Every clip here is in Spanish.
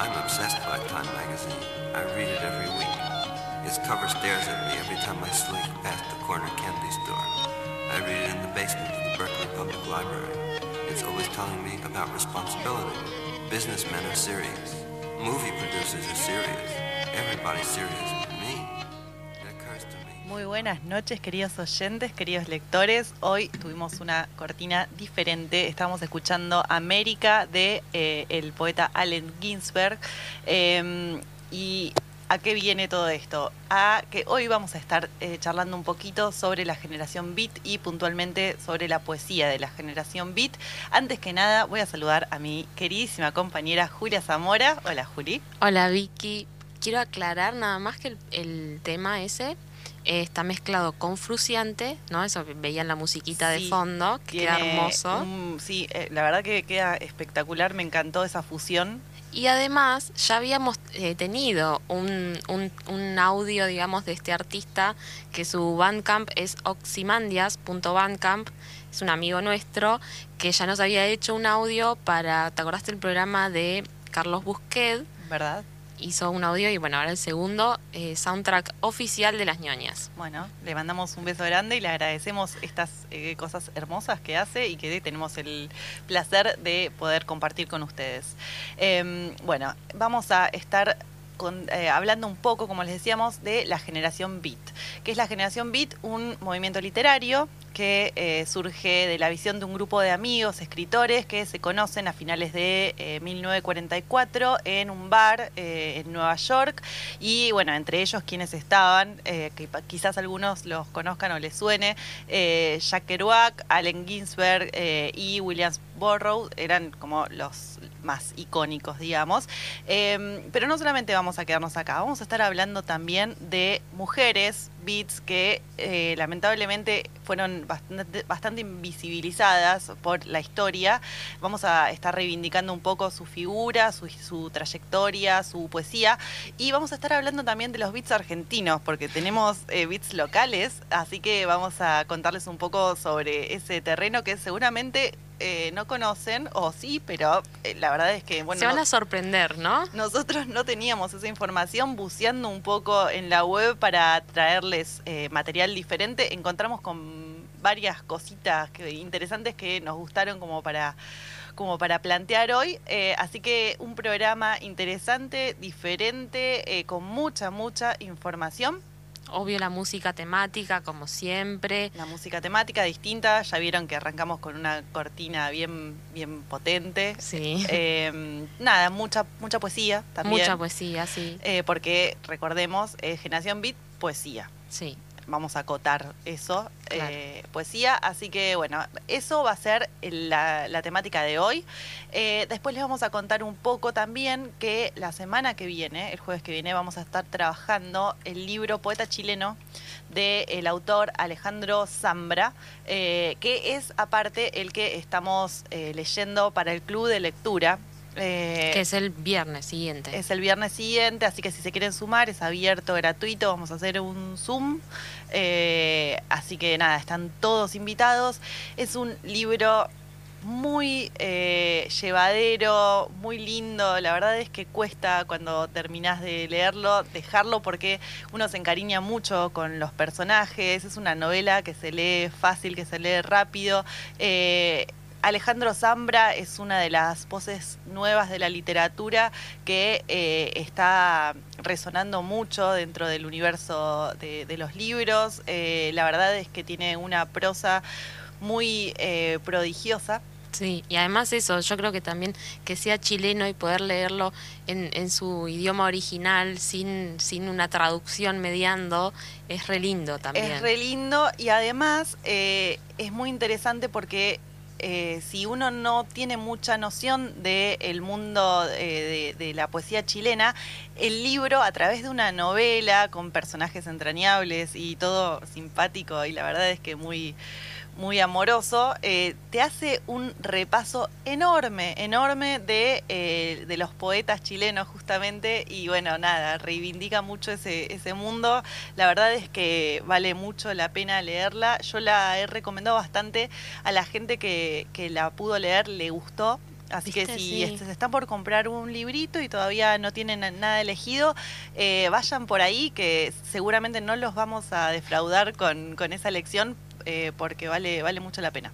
I'm obsessed by Time magazine. I read it every week. Its cover stares at me every time I slink past the corner candy store. I read it in the basement of the Berkeley Public Library. It's always telling me about responsibility. Businessmen are serious. Movie producers are serious. Everybody's serious buenas noches, queridos oyentes, queridos lectores. Hoy tuvimos una cortina diferente. Estamos escuchando América de eh, el poeta Allen Ginsberg. Eh, y ¿A qué viene todo esto? A que hoy vamos a estar eh, charlando un poquito sobre la generación Beat y puntualmente sobre la poesía de la generación Beat. Antes que nada, voy a saludar a mi queridísima compañera Julia Zamora. Hola, Juli. Hola, Vicky. Quiero aclarar nada más que el, el tema ese eh, está mezclado con Fruciante, ¿no? Eso veían la musiquita Sí, de fondo, que queda hermoso. un- sí, eh, la verdad que queda espectacular. Me encantó esa fusión. Y además ya habíamos eh, tenido un, un, un audio, digamos, de este artista que su Bandcamp es oximandias.bandcamp, es un amigo nuestro que ya nos había hecho un audio para, ¿te acordaste el programa de Carlos Busquet? ¿Verdad? Hizo un audio y bueno, ahora el segundo eh, soundtrack oficial de las ñoñas. Bueno, le mandamos un beso grande y le agradecemos estas eh, cosas hermosas que hace y que tenemos el placer de poder compartir con ustedes. Eh, bueno, vamos a estar con- eh, hablando un poco, como les decíamos, de la generación Beat. que es la generación Beat? Un movimiento literario eh, surge de la visión de un grupo de amigos, escritores, que se conocen a finales de eh, 1944 en un bar eh, en Nueva York. Y bueno, entre ellos quienes estaban, eh, que quizás algunos los conozcan o les suene, eh, Jack Kerouac, Allen Ginsberg eh, y William Burroughs eran como los más icónicos, digamos. Eh, pero no solamente vamos a quedarnos acá, vamos a estar hablando también de mujeres, beats que eh, lamentablemente fueron bastante, bastante invisibilizadas por la historia. Vamos a estar reivindicando un poco su figura, su, su trayectoria, su poesía. Y vamos a estar hablando también de los beats argentinos, porque tenemos eh, beats locales, así que vamos a contarles un poco sobre ese terreno que seguramente eh, no conocen, o sí, pero eh, la verdad es que, bueno, Se van a sorprender, ¿no? nosotros no teníamos esa información, buceando un poco en la web para traerles eh, material diferente, encontramos con varias cositas que- interesantes que nos gustaron como para como para plantear hoy, Eh, así que un programa interesante, diferente, eh, con mucha, mucha información. Obvio la música temática, como siempre. La música temática distinta, ya vieron que arrancamos con una cortina bien, bien potente. Sí. Eh, nada, mucha, mucha poesía también. Mucha poesía, sí. Eh, porque recordemos, eh, Generación Beat, poesía. Sí. Vamos a acotar eso, Claro. eh, poesía. Así que bueno, eso va a ser la, la temática de hoy. Eh, después les vamos a contar un poco también que la semana que viene, el jueves que viene, vamos a estar trabajando el libro Poeta Chileno del autor Alejandro Zambra, eh, que es aparte el que estamos leyendo para el club de lectura. Eh, que es el viernes siguiente. es el viernes siguiente, así que si se quieren sumar, es abierto, gratuito, vamos a hacer un Zoom. Eh, así que nada, están todos invitados. Es un libro muy eh, llevadero, muy lindo. La verdad es que cuesta cuando terminás de leerlo, dejarlo porque uno se encariña mucho con los personajes. Es una novela que se lee fácil, que se lee rápido. Eh, Alejandro Zambra es una de las voces nuevas de la literatura que eh, está resonando mucho dentro del universo de, de los libros. Eh, la verdad es que tiene una prosa muy eh, prodigiosa. Sí, y además eso, yo creo que también que sea chileno y poder leerlo en, en su idioma original sin, sin una traducción mediando es re lindo también. Es re lindo y además eh, es muy interesante porque eh, si uno no tiene mucha noción del mundo eh, de, de la poesía chilena, el libro a través de una novela con personajes entrañables y todo simpático y la verdad es que muy muy amoroso, eh, te hace un repaso enorme, enorme de, eh, de los poetas chilenos justamente y bueno, nada, reivindica mucho ese, ese mundo. La verdad es que vale mucho la pena leerla. Yo la he recomendado bastante a la gente que, que la pudo leer, le gustó. Así que si Sí. este, se están por comprar un librito y todavía no tienen na- nada elegido, eh, vayan por ahí que seguramente no los vamos a defraudar con, con esa lección eh, porque vale, vale mucho la pena.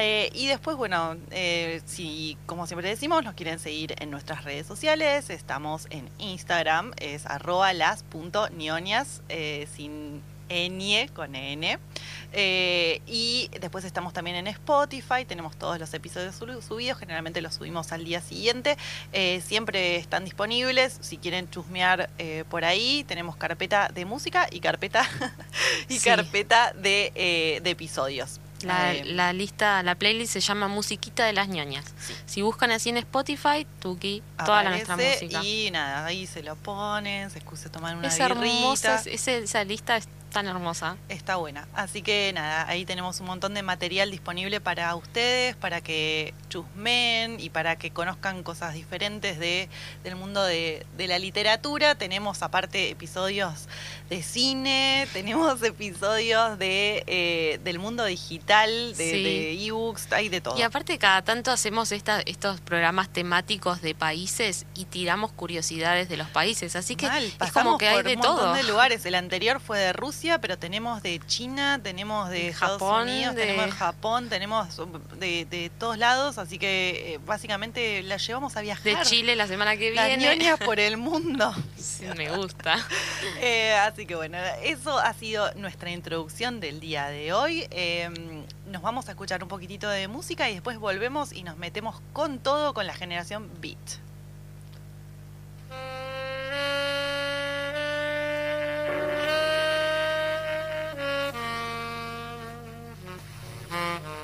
Eh, y después, bueno, eh, si como siempre decimos, nos quieren seguir en nuestras redes sociales, estamos en Instagram, es arroba las.nionias, sin ñ con n. Eh, y después estamos también en Spotify, tenemos todos los episodios su- subidos, generalmente los subimos al día siguiente, Eh, siempre están disponibles, si quieren chusmear eh, por ahí, tenemos carpeta de música y carpeta, y Sí. carpeta de, eh, de episodios. La, Eh, la lista, la playlist se llama Musiquita de las ñoñas. Sí. Si buscan así en Spotify, Tuki, toda la nuestra música. Y nada, ahí se lo ponen, se excusa tomar una Es birrita. hermosa, es- esa lista es tan hermosa. Está buena. Así que nada, ahí tenemos un montón de material disponible para ustedes, para que chusmen y para que conozcan cosas diferentes de, del mundo de, de la literatura. Tenemos aparte episodios de cine, tenemos episodios de, eh, del mundo digital, de, Sí. de ebooks, hay de todo. Y aparte cada tanto hacemos esta, estos programas temáticos de países y tiramos curiosidades de los países, así que Mal, es como que hay por de un montón todo. de lugares. El anterior fue de Rusia, pero tenemos de China, tenemos de Estados Japón, Unidos, de- tenemos de Japón, tenemos de, de todos lados, así que eh, básicamente la llevamos a viajar. De Chile la semana que Las viene. ñoñas por el mundo. Sí, me gusta. Eh, así que bueno, eso ha sido nuestra introducción del día de hoy. Eh, nos vamos a escuchar un poquitito de música y después volvemos y nos metemos con todo con la generación Beat. Mm-hmm.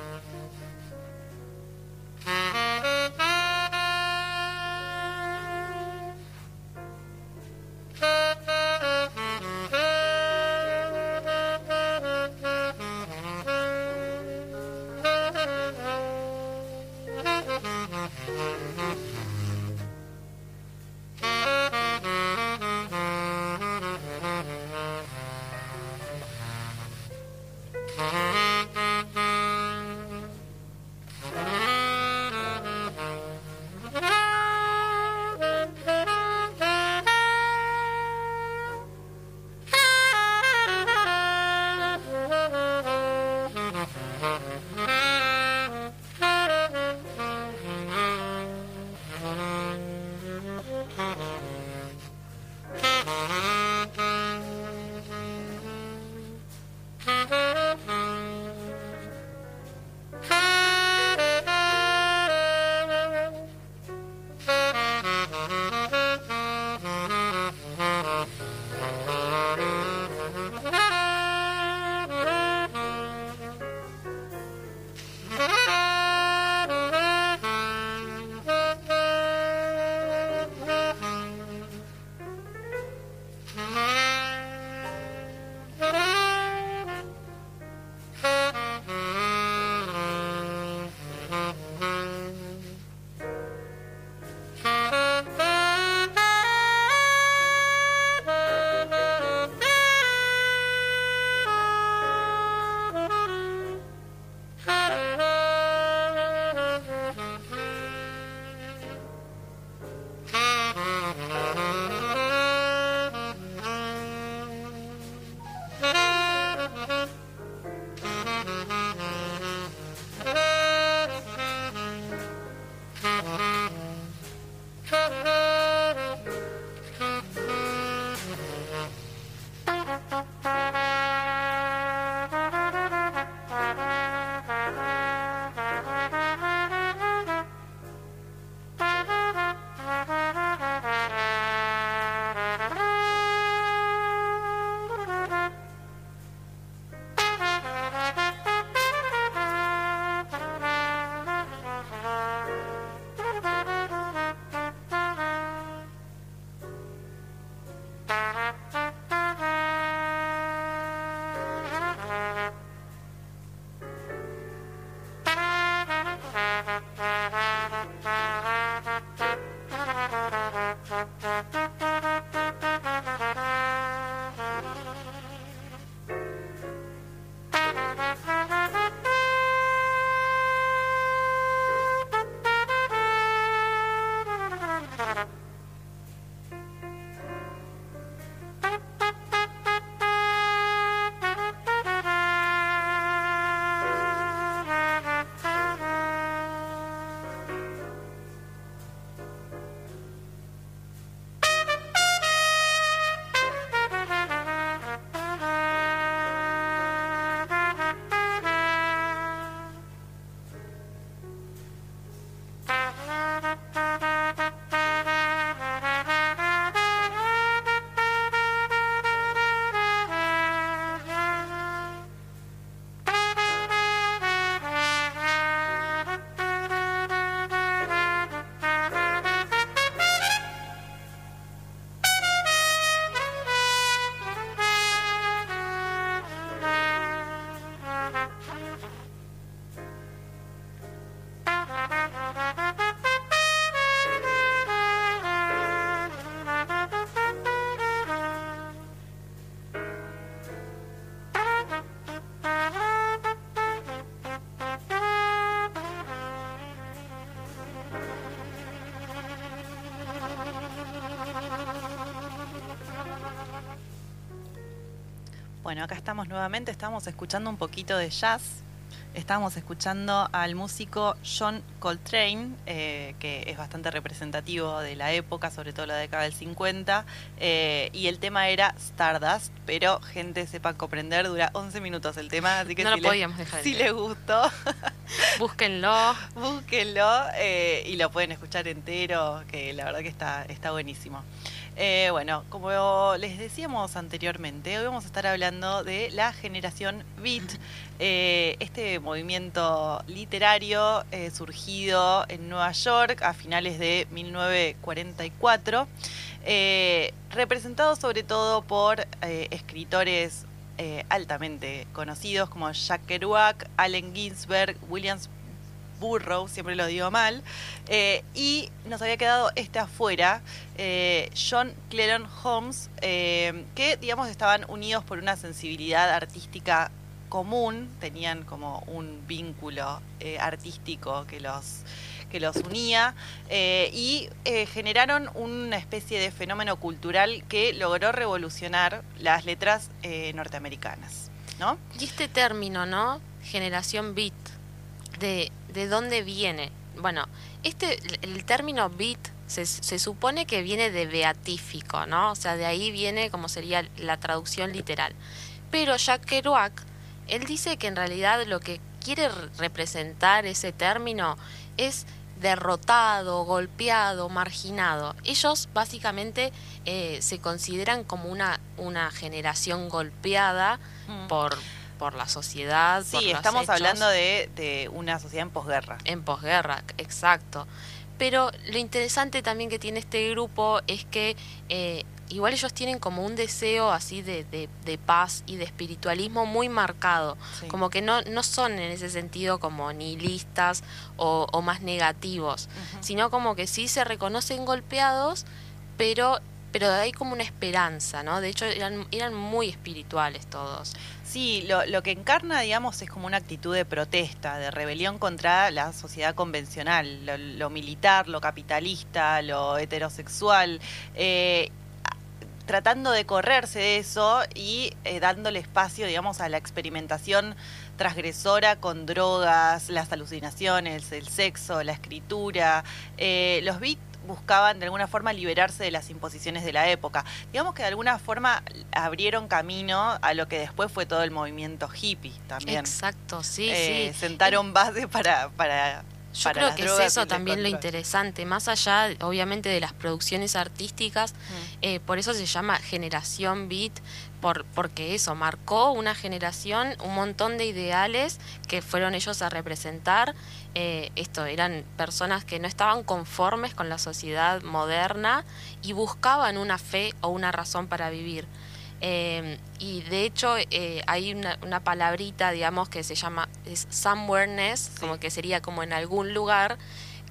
Bueno, acá estamos nuevamente, estamos escuchando un poquito de jazz. Estamos escuchando al músico John Coltrane, eh, que es bastante representativo de la época, sobre todo la década del 50, eh, y el tema era Stardust, pero gente sepa comprender, dura 11 minutos el tema, así que No si, lo les- podíamos dejar si les gustó, Búsquenlo. búsquenlo eh, y lo pueden escuchar entero, que la verdad que está, está buenísimo. Eh, bueno, como les decíamos anteriormente, hoy vamos a estar hablando de la generación Beat, eh, este movimiento literario eh, surgido en Nueva York a finales de 1944, eh, representado sobre todo por escritores altamente conocidos como Jack Kerouac, Allen Ginsberg, Williams Burroughs, siempre lo digo mal, eh, y nos había quedado este afuera, eh, John Cleron Holmes, eh, que digamos estaban unidos por una sensibilidad artística común, tenían como un vínculo artístico que los que los unía y generaron una especie de fenómeno cultural que logró revolucionar las letras norteamericanas, ¿no? Y este término, ¿no? Generación beat, ¿de, de dónde viene? Bueno, este, el término beat se, se supone que viene de beatífico, ¿no? O sea, de ahí viene como sería la traducción literal. Pero Jack Kerouac, él dice que en realidad lo que quiere re- representar ese término es derrotado, golpeado, marginado. Ellos básicamente eh, se consideran como una, una generación golpeada Mm. por, por la sociedad. por Sí, los estamos hechos. hablando de, de una sociedad en posguerra. En posguerra, exacto. Pero lo interesante también que tiene este grupo es que eh, igual ellos tienen como un deseo así de, de- de paz y de espiritualismo muy marcado. Sí. Como que no, no son en ese sentido como nihilistas o, o más negativos, sino como que sí se reconocen golpeados, pero, pero hay como una esperanza, ¿no? De hecho eran, muy espirituales todos. Sí, lo, que encarna, digamos, es como una actitud de protesta, de rebelión contra la sociedad convencional, lo, militar, lo capitalista, lo heterosexual, eh, tratando de correrse de eso y eh, dándole espacio, digamos, a la experimentación transgresora con drogas, las alucinaciones, el sexo, la escritura. Eh, los buscaban de alguna forma liberarse de las imposiciones de la época. Digamos que de alguna forma abrieron camino a lo que después fue todo el movimiento hippie también. Exacto, sí, Eh, sí. Sentaron base para, para, Yo para creo que es eso también lo interesante, más allá, obviamente, de las producciones artísticas, Mm. eh, por eso se llama generación beat, por, porque eso marcó una generación, un montón de ideales que fueron ellos a representar. eh, esto eran personas que no estaban conformes con la sociedad moderna y buscaban una fe o una razón para vivir. Eh, y de hecho eh, hay una, una palabrita, digamos, que se llama es somewhereness, como que sería como en algún lugar,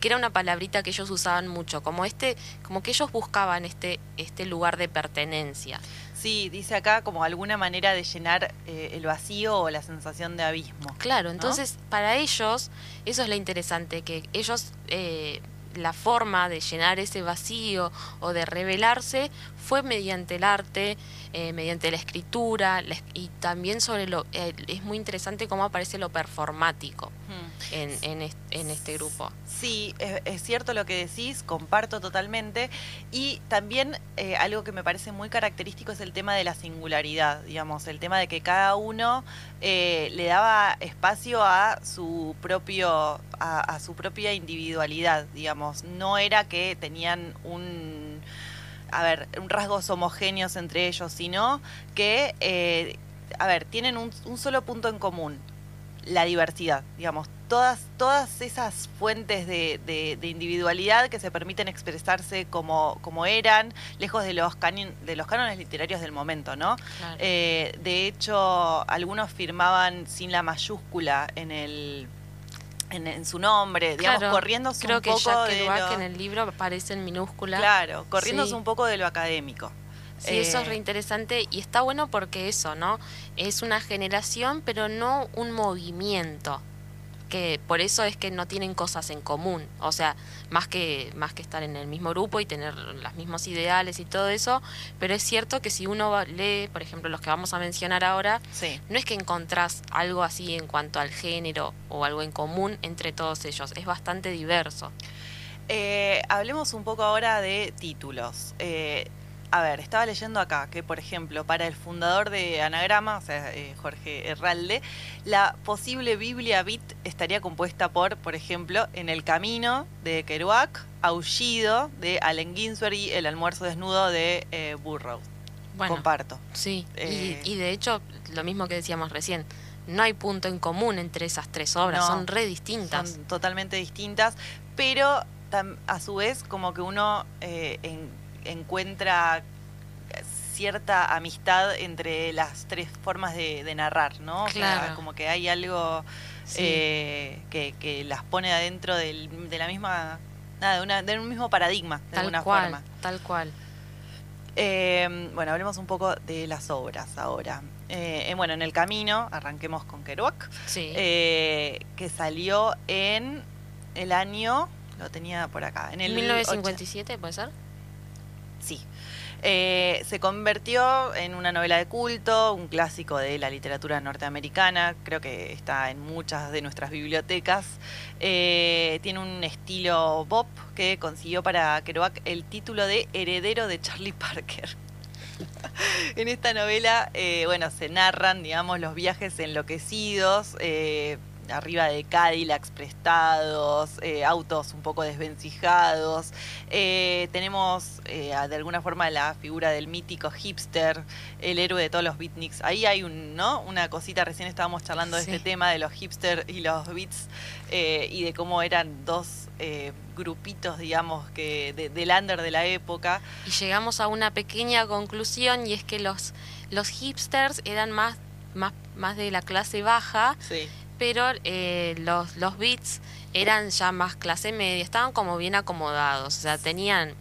que era una palabrita que ellos usaban mucho, como este, como que ellos buscaban este, este lugar de pertenencia. Sí, dice acá como alguna manera de llenar eh, el vacío o la sensación de abismo. Claro, entonces para ellos eso es lo interesante, que ellos eh, la forma de llenar ese vacío o de revelarse fue mediante el arte, eh, mediante la escritura la y también sobre lo eh, es muy interesante cómo aparece lo performático Mm. en, en, est- en este grupo. Sí, es, es cierto lo que decís, comparto totalmente. Y también eh, algo que me parece muy característico es el tema de la singularidad, digamos, el tema de que cada uno eh, le daba espacio a su propio, a, a su propia individualidad, digamos. No era que tenían un a ver, rasgos homogéneos entre ellos, sino que, eh, a ver, tienen un, un solo punto en común, la diversidad, digamos, todas, todas esas fuentes de, de- de individualidad que se permiten expresarse como, como eran, lejos de los, canin- de los cánones literarios del momento, ¿no? Claro. Eh, de hecho, algunos firmaban sin la mayúscula en el en, en su nombre, digamos, Claro, corriéndose Creo un que poco Jack de lo- en el libro aparece en minúscula. Claro, corriéndose Sí. un poco de lo académico. Sí, eso es Eh, re interesante y está bueno porque eso, ¿no? Es una generación, pero no un movimiento. Que por eso es que no tienen cosas en común, o sea, más que más que estar en el mismo grupo y tener los mismos ideales y todo eso, pero es cierto que si uno lee, por ejemplo, los que vamos a mencionar ahora, Sí. no es que encontrás algo así en cuanto al género o algo en común entre todos ellos, es bastante diverso. Eh, hablemos un poco ahora de títulos. Eh, a ver, estaba leyendo acá que, por ejemplo, para el fundador de Anagrama, o sea, eh, Jorge Herralde, la posible Biblia Beat estaría compuesta por, por ejemplo, En el Camino de Kerouac, Aullido de Allen Ginsberg y El Almuerzo Desnudo de eh, Burroughs. Bueno, Comparto. sí, Eh, y, y de hecho, lo mismo que decíamos recién, no hay punto en común entre esas tres obras, No, son re distintas. Son totalmente distintas, pero a su vez como que uno en- encuentra cierta amistad entre las tres formas de, de narrar, ¿no? O sea, Claro. como que hay algo Sí. eh, que, que las pone adentro del- de la misma, nada, de, una, de un mismo paradigma, de tal alguna cual, forma. tal cual. Eh, bueno, hablemos un poco de las obras ahora. Eh, bueno, en el camino, arranquemos con Kerouac Sí. eh, que salió en el año, lo tenía por acá, en el 1957, ¿puede ser? Sí. Eh, se convirtió en una novela de culto, un clásico de la literatura norteamericana, creo que está en muchas de nuestras bibliotecas. Eh, tiene un estilo pop que consiguió para Kerouac el título de Heredero de Charlie Parker. en esta novela, eh, bueno, se narran, digamos, los viajes enloquecidos, arriba de Cadillacs prestados, eh, autos un poco desvencijados. Eh, tenemos eh, de alguna forma la figura del mítico hipster, el héroe de todos los beatniks. Ahí hay un, ¿no? una cosita, recién estábamos charlando de Sí. este tema de los hipster y los beats y de cómo eran dos grupitos, digamos, que de, del under de la época. Y llegamos a una pequeña conclusión y es que los, los hipsters eran más, más, más de la clase baja, Sí. Pero eh, los, los beats eran ya más clase media, estaban como bien acomodados, o sea, tenían,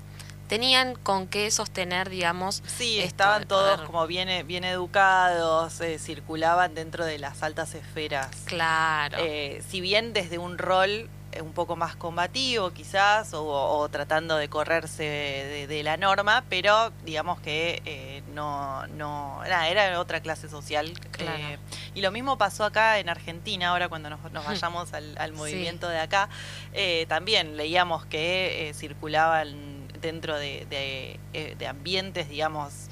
tenían con qué sostener, digamos, Sí, esto estaban todos como bien, eh, bien educados, eh, circulaban dentro de las altas esferas. Claro. Eh, si bien desde un rol un poco más combativo quizás, o, o tratando de correrse de, de la norma, pero digamos que eh, no, no nada, era otra clase social. Claro. Eh, y lo mismo pasó acá en Argentina, ahora cuando nos, nos vayamos al, al Sí. movimiento de acá, eh, también leíamos que circulaban dentro de, de, de ambientes, digamos,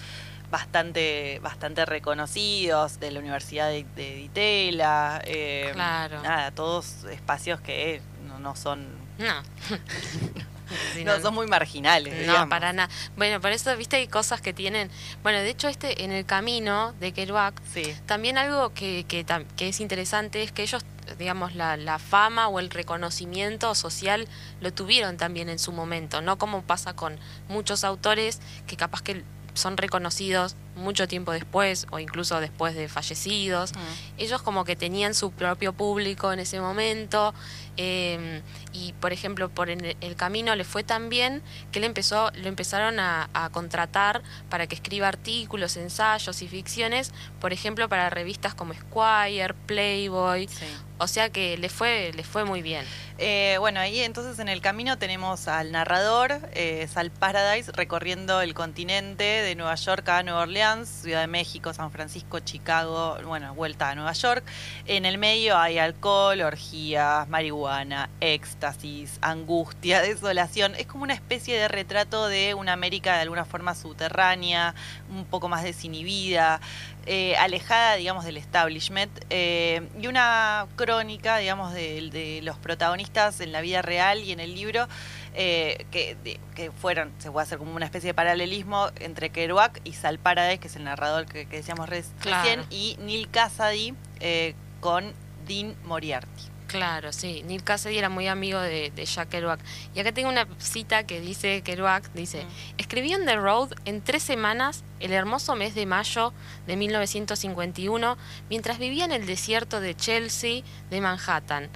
bastante bastante reconocidos de la Universidad de, de Ditela. eh, Claro. Nada, todos espacios que no, no son No. Sí, no, son muy marginales. No, digamos. para nada. Bueno, por eso, viste, hay cosas que tienen. Bueno, de hecho, este en el camino de Kerouac, Sí, también algo que, que, que es interesante es que ellos, digamos, la, la fama o el reconocimiento social lo tuvieron también en su momento, no como pasa con muchos autores que capaz que son reconocidos mucho tiempo después o incluso después de fallecidos. Mm. Ellos como que tenían su propio público en ese momento eh, y por ejemplo por en el, el camino le fue tan bien que le empezó, lo empezaron a, a contratar para que escriba artículos, ensayos y ficciones, por ejemplo para revistas como Squire, Playboy, sí. o sea que le fue, le fue muy bien. Eh, bueno, ahí entonces en el camino tenemos al narrador, eh, Sal Paradise, recorriendo el continente de Nueva York a Nueva Ciudad de México, San Francisco, Chicago, bueno, vuelta a Nueva York. En el medio hay alcohol, orgías, marihuana, éxtasis, angustia, desolación. Es como una especie de retrato de una América de alguna forma subterránea, un poco más desinhibida, eh, alejada, digamos, del establishment, eh, y una crónica, digamos, de los protagonistas en la vida real y en el libro, eh, que, de- que fueron, se puede hacer como una especie de paralelismo entre Kerouac y Sal Paradise, que es el narrador que, que decíamos Claro. recién, y Neil Cassady eh, con Dean Moriarty. Claro, sí. Neil Cassady era muy amigo de, de Jack Kerouac. Y acá tengo una cita que dice Kerouac, dice, Mm. escribí en The Road en tres semanas el hermoso mes de mayo de 1951 mientras vivía en el desierto de Chelsea de Manhattan,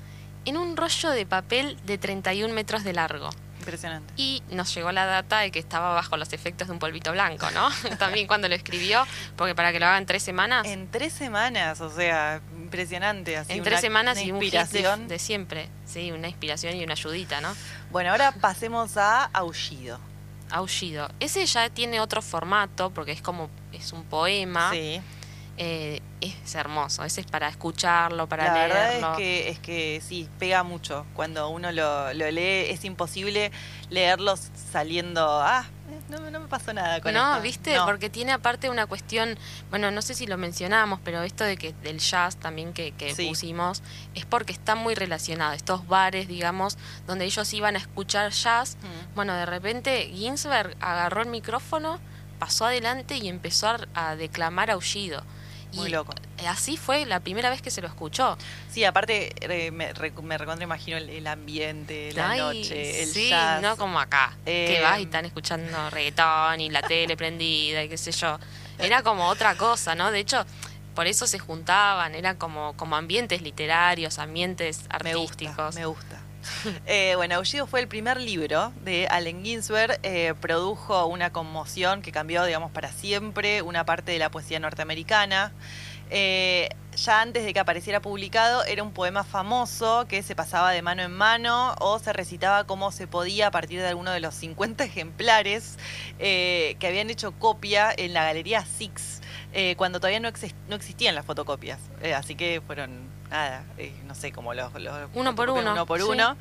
en un rollo de papel de 31 metros de largo. Impresionante. Y nos llegó la data de que estaba bajo los efectos de un polvito blanco, ¿no? También cuando lo escribió, porque para que lo hagan tres semanas... En tres semanas, o sea, impresionante. Así, en una- tres semanas una y un hit de, inspiración. de siempre. Sí, una inspiración y una ayudita, ¿no? Bueno, ahora pasemos a Aullido. Aullido. Ese ya tiene otro formato porque es como, es un poema. Sí. Eh, es hermoso. Ese es para escucharlo, para la verdad leerlo. es que, es que sí, pega mucho. Cuando uno lo, lo lee, es imposible leerlos saliendo. Ah, no, no me pasó nada con no, esto". viste, No. porque tiene aparte una cuestión, bueno, no sé si lo mencionamos, pero esto de que del jazz también que, que Sí. pusimos, es porque está muy relacionado. Estos bares, digamos, donde ellos iban a escuchar jazz, Mm. bueno, de repente Ginsberg agarró el micrófono, pasó adelante y empezó a, a declamar aullido. Muy y loco. así fue la primera vez que se lo escuchó. Sí, aparte eh, me, me recontra imagino el, el ambiente, la Ay, noche, el sí, jazz. no como acá, que Eh, vas y están escuchando reggaetón y la tele prendida y qué sé yo. Era como otra cosa, ¿no? De hecho, por eso se juntaban, eran como, como ambientes literarios, ambientes Me gusta, artísticos. me gusta. Eh, bueno, Aullido fue el primer libro de Allen Ginsberg. eh, produjo una conmoción que cambió, digamos, para siempre una parte de la poesía norteamericana. Eh, ya antes de que apareciera publicado, era un poema famoso que se pasaba de mano en mano o se recitaba como se podía a partir de alguno de los 50 ejemplares eh, que habían hecho copia en la Galería Six eh, cuando todavía no, exis- no existían las fotocopias. Así que fueron, nada, eh, no sé, como los, los Uno por uno, uno por sí. uno.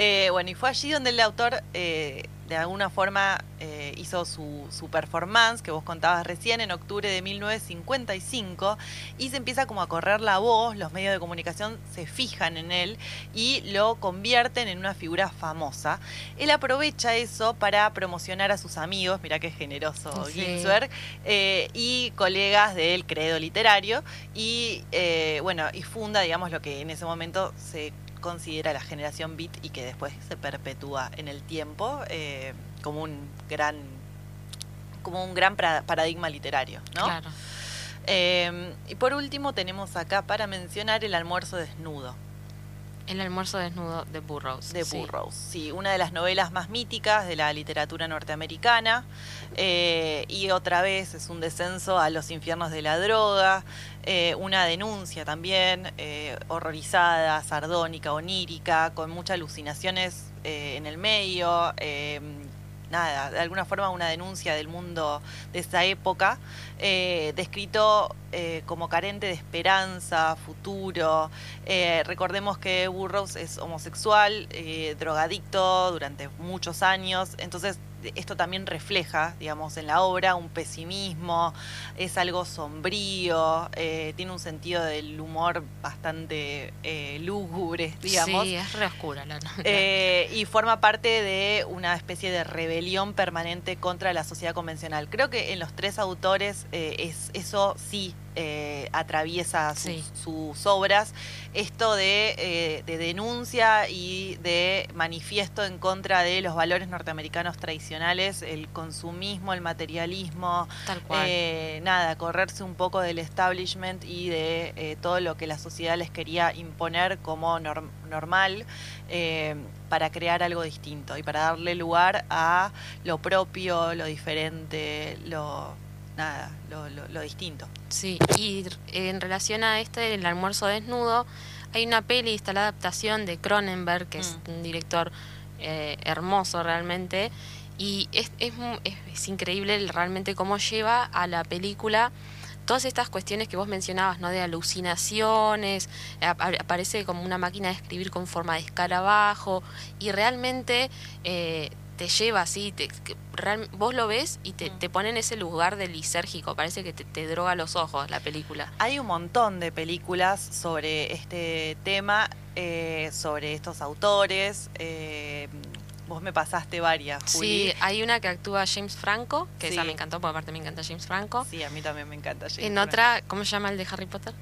Eh, bueno, y fue allí donde el autor eh, de alguna forma eh, hizo su, su performance que vos contabas recién en octubre de 1955 y se empieza como a correr la voz, los medios de comunicación se fijan en él y lo convierten en una figura famosa. Él aprovecha eso para promocionar a sus amigos, mirá qué generoso Sí. Ginsberg, eh, y colegas del credo literario y eh, bueno, y funda, digamos, lo que en ese momento se considera la generación beat y que después se perpetúa en el tiempo eh, como un gran como un gran paradigma literario, ¿no? Claro. Eh, y por último tenemos acá para mencionar el almuerzo desnudo El almuerzo desnudo de Burroughs. de sí. Burroughs, sí, una de las novelas más míticas de la literatura norteamericana eh, y otra vez es un descenso a los infiernos de la droga, eh, una denuncia también eh, horrorizada, sardónica, onírica, con muchas alucinaciones en el medio. Nada, de alguna forma una denuncia del mundo de esa época, eh, descrito eh, como carente de esperanza, futuro, eh, recordemos que Burroughs es homosexual, eh, drogadicto durante muchos años, entonces esto también refleja, digamos, en la obra un pesimismo, es algo sombrío, eh, tiene un sentido del humor bastante eh, lúgubre, digamos. Sí, es re oscura la novela. Eh, y forma parte de una especie de rebelión permanente contra la sociedad convencional. Creo que en los tres autores eh, es, eso sí eh, atraviesa sus, Sí. sus obras. Esto de, eh, de denuncia y de manifiesto en contra de los valores norteamericanos tradicionales, el consumismo, el materialismo, Tal cual. eh, nada, correrse un poco del establishment y de todo lo que la sociedad les quería imponer como norm- normal para crear algo distinto y para darle lugar a lo propio, lo diferente, lo nada, lo, lo- lo distinto. Sí, y en relación a este, el almuerzo desnudo, hay una peli, está la adaptación de Cronenberg, que es Mm. un director eh, hermoso realmente, y es, es, es- es increíble realmente cómo lleva a la película todas estas cuestiones que vos mencionabas, ¿no? De alucinaciones, apa- aparece como una máquina de escribir con forma de escarabajo, y realmente... eh, te lleva así, te- que real- vos lo ves y te, Mm. te pone en ese lugar de lisérgico, parece que te, te droga los ojos la película. Hay un montón de películas sobre este tema, eh, sobre estos autores. eh, vos me pasaste varias, Juli. Sí, hay una que actúa James Franco, que esa me encantó, porque aparte me encanta James Franco. Sí, a mí también me encanta. James en Franco. otra, ¿cómo se llama el de Harry Potter?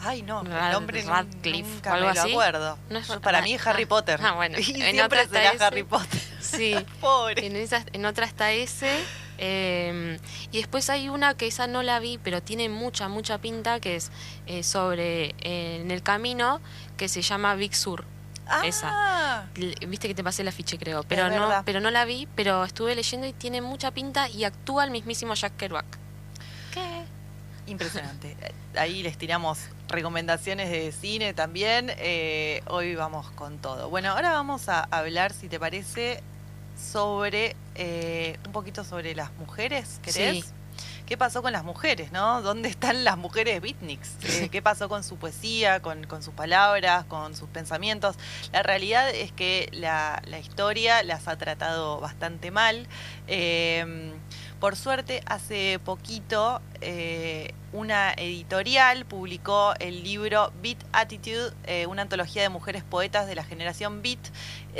Ay, no, Rad- el nombre Radcliffe, nunca algo me lo así. acuerdo. No es- Para ah, mí es Harry ah, Potter. ah, bueno, Y en siempre otra será ese. Harry Potter. Sí. Pobre. En, esa, en otra está ese. eh, y después hay una que esa no la vi, pero tiene mucha, mucha pinta, que es eh, sobre eh, en el camino, que se llama Big Sur. ah, esa. Viste que te pasé el afiche, creo. Pero Es no, verdad. pero no la vi, pero estuve leyendo y tiene mucha pinta y actúa el mismísimo Jack Kerouac. Impresionante. Ahí les tiramos recomendaciones de cine también. Eh, hoy vamos con todo. Bueno, ahora vamos a hablar, si te parece, sobre eh, un poquito sobre las mujeres. ¿Querés? Sí. ¿Qué pasó con las mujeres, no? ¿Dónde están las mujeres beatniks? Eh, ¿Qué pasó con su poesía, con, con sus palabras, con sus pensamientos? La realidad es que la, la historia las ha tratado bastante mal. Eh, por suerte, hace poquito eh, una editorial publicó el libro Beat Attitude, eh, una antología de mujeres poetas de la generación Beat,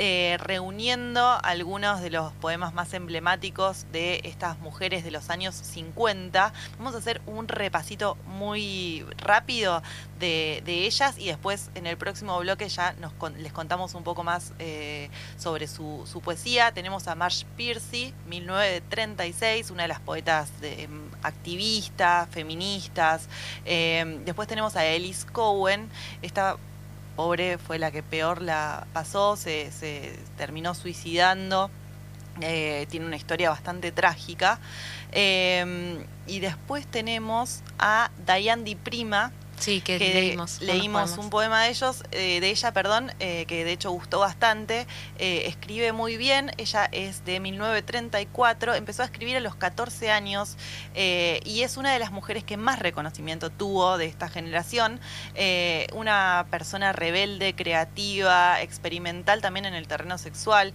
eh, reuniendo algunos de los poemas más emblemáticos de estas mujeres de los años 50. Vamos a hacer un repasito muy rápido de, ellas y después en el próximo bloque ya nos les contamos un poco más eh, sobre su, poesía. Tenemos a Marge Piercy, 1936, una de las poetas de, em, activistas, feministas. Eh, después tenemos a Elise Cowen, esta pobre fue la que peor la pasó, se, se terminó suicidando. Eh, tiene una historia bastante trágica. Eh, y después tenemos a Diane Di Prima, Sí, que, que leímos. un poema de ellos, eh, de ella, perdón, eh, que de hecho gustó bastante. Eh, escribe muy bien. Ella es de 1934. Empezó a escribir a los 14 años eh, y es una de las mujeres que más reconocimiento tuvo de esta generación. Una persona rebelde, creativa, experimental también en el terreno sexual.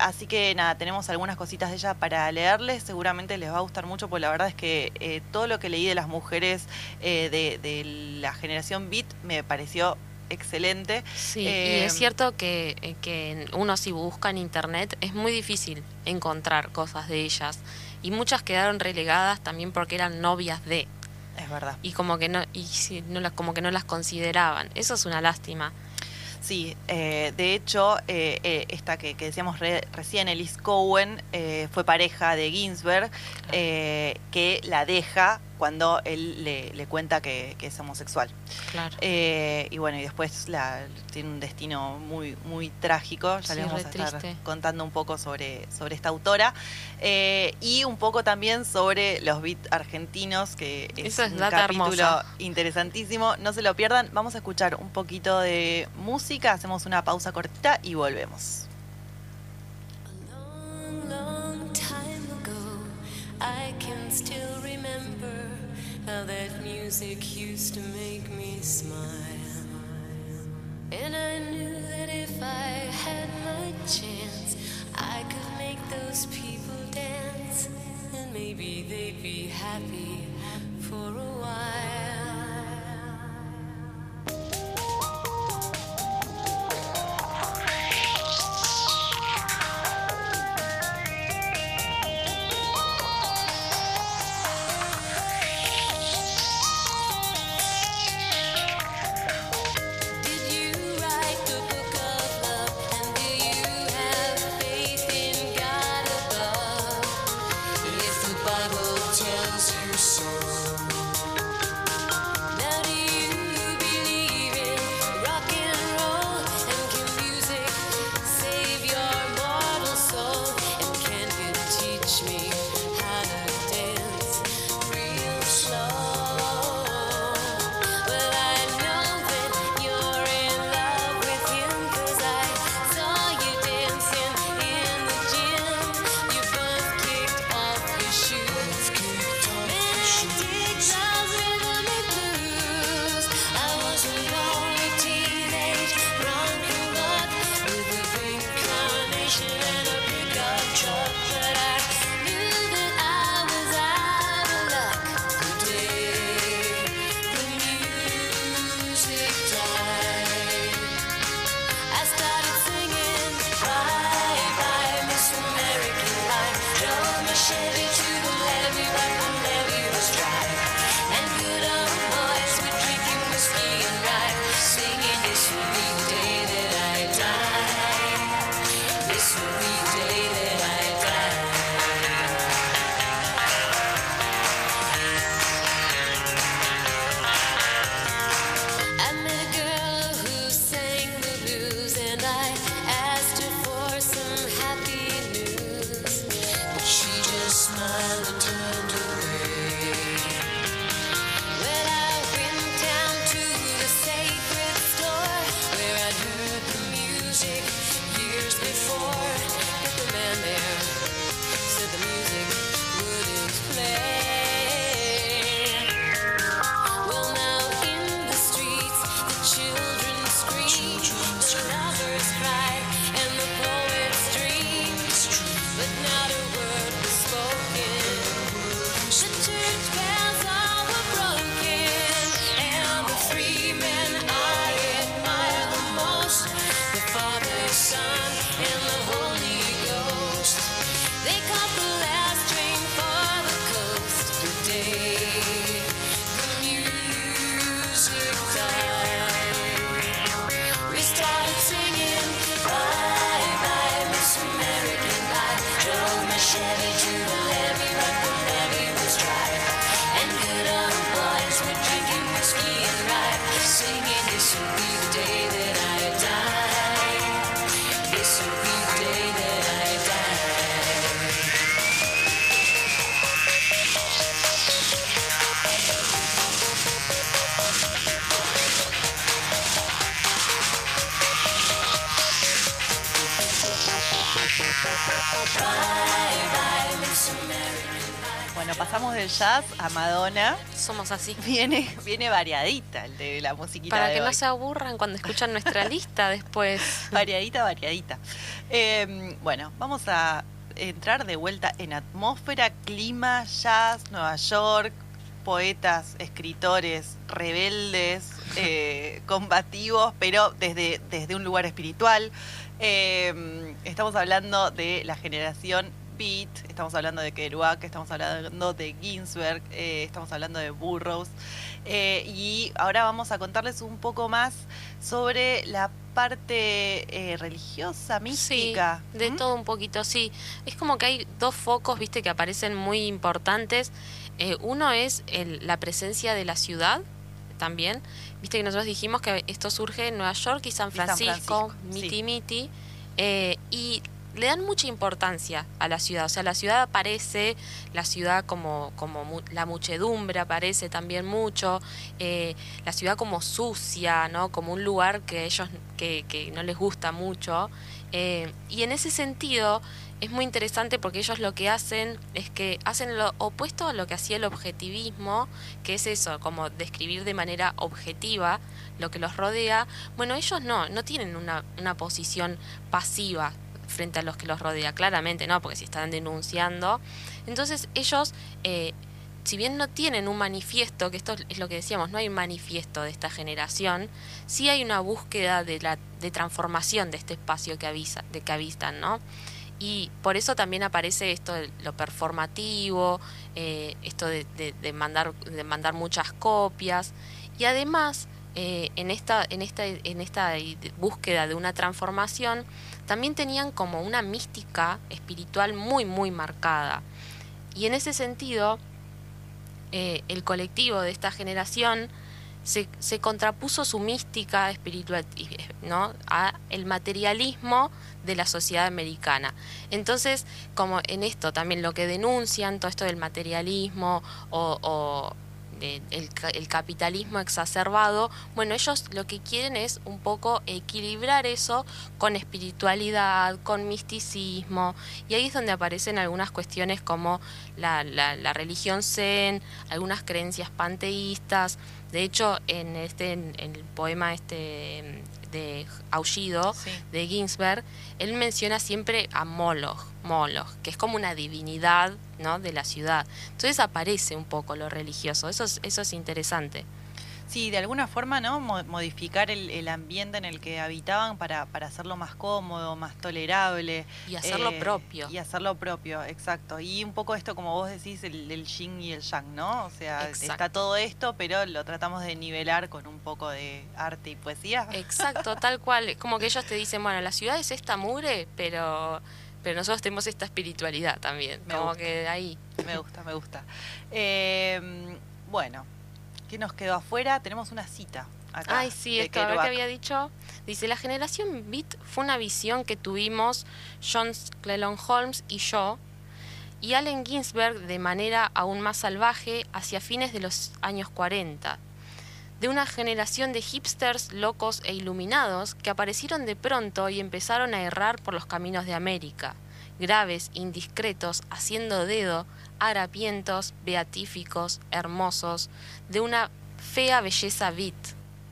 Así que nada, tenemos algunas cositas de ella para leerles. Seguramente les va a gustar mucho, porque la verdad es que todo lo que leí de las mujeres eh, de, de la generación Beat me pareció excelente. Sí, y es cierto que, eh, que uno si busca en internet es muy difícil encontrar cosas de ellas. Y muchas quedaron relegadas también porque eran novias de. Es verdad. Y como que no, y no las, como que no las consideraban. Eso es una lástima. Sí, eh, de hecho, eh, esta que, que decíamos re- recién, Elise Cowen, fue pareja de Ginsberg, que la deja cuando él le, le cuenta que, que es homosexual. Claro. Eh, y bueno, y después la, tiene un destino muy, muy trágico. Ya Sí, les vamos a estar triste. contando un poco sobre, sobre esta autora. Eh, y un poco también sobre los beat argentinos, que es Eso es un capítulo hermosa. interesantísimo. No se lo pierdan. Vamos a escuchar un poquito de música, hacemos una pausa cortita y volvemos. A long, long time ago, I can still remember how that music used to make me smile. And I knew that if I had my chance, I could make those people dance. And maybe they'd be happy for a while. Bueno, pasamos del jazz a Madonna. Somos así. Viene, viene variadita el de la musiquita. Para que no se aburran cuando escuchan nuestra lista después. Variadita, variadita. Em, bueno, vamos a entrar de vuelta en atmósfera, clima, jazz, Nueva York, poetas, escritores, rebeldes, eh, combativos, pero desde, desde un lugar espiritual. Eh, estamos hablando de la generación Beat, estamos hablando de Kerouac, estamos hablando de Ginsberg, eh, estamos hablando de Burroughs. Eh, y ahora vamos a contarles un poco más sobre la parte eh, religiosa, mística. Sí, de ¿Mm? todo un poquito, sí. Es como que hay dos focos, viste, que aparecen muy importantes. Eh, uno es el- la presencia de la ciudad también. Viste que nosotros dijimos que esto surge en Nueva York y San Y San Francisco, miti sí. miti. eh, y le dan mucha importancia a la ciudad. O sea, la ciudad aparece, la ciudad como, como mu- la muchedumbre aparece también mucho, eh, la ciudad como sucia, ¿no? Como un lugar que ellos que, que no les gusta mucho. Eh, y en ese sentido es muy interesante porque ellos lo que hacen es que hacen lo opuesto a lo que hacía el objetivismo, que es eso, como describir de manera objetiva lo que los rodea. Bueno, ellos no, no tienen una, una posición pasiva frente a los que los rodea, claramente no, porque si están denunciando. Entonces ellos, eh, si bien no tienen un manifiesto, que esto es lo que decíamos, no hay manifiesto de esta generación, sí hay una búsqueda de, la, de transformación de este espacio que, avisa, de que habitan, ¿no? Y por eso también aparece esto de lo performativo, eh, esto de, mandar, de mandar muchas copias. Y además, eh, en, esta, en, esta, en esta búsqueda de una transformación, también tenían como una mística espiritual muy, muy marcada. Y en ese sentido, eh, el colectivo de esta generación se, se contrapuso su mística espiritual ¿no? a el materialismo de la sociedad americana. Entonces, como en esto también lo que denuncian, todo esto del materialismo o, de- el, ca- el capitalismo exacerbado, bueno, ellos lo que quieren es un poco equilibrar eso con espiritualidad, con misticismo, y ahí es donde aparecen algunas cuestiones como la, religión zen, algunas creencias panteístas. De hecho, en este en el poema este de Aullido, Sí. de Ginsberg, él menciona siempre a Moloch, Moloch, que es como una divinidad ¿no? de la ciudad. Entonces aparece un poco lo religioso, eso es, eso es interesante. Sí, de alguna forma, ¿no? Mo- Modificar el, el ambiente en el que habitaban para, para hacerlo más cómodo, más tolerable. Y hacerlo eh, propio. Y hacerlo propio, exacto. Y un poco esto, como vos decís, el, el yin y el yang, ¿no? O sea, Exacto. está todo esto, pero lo tratamos de nivelar con un poco de arte y poesía. Exacto, tal cual. Como que ellos te dicen, bueno, la ciudad es esta mugre, pero, pero nosotros tenemos esta espiritualidad también. Me como gusta. que ahí. Me gusta, me gusta. Eh, bueno, ¿qué nos quedó afuera? Tenemos una cita acá. Ay, sí, esto, a ver qué había dicho. Dice, la generación Beat fue una visión que tuvimos John Clelon Holmes y yo, y Allen Ginsberg de manera aún más salvaje hacia fines de los años 40. De una generación de hipsters locos e iluminados que aparecieron de pronto y empezaron a errar por los caminos de América, graves, indiscretos, haciendo dedo, harapientos, beatíficos, hermosos, de una fea belleza beat.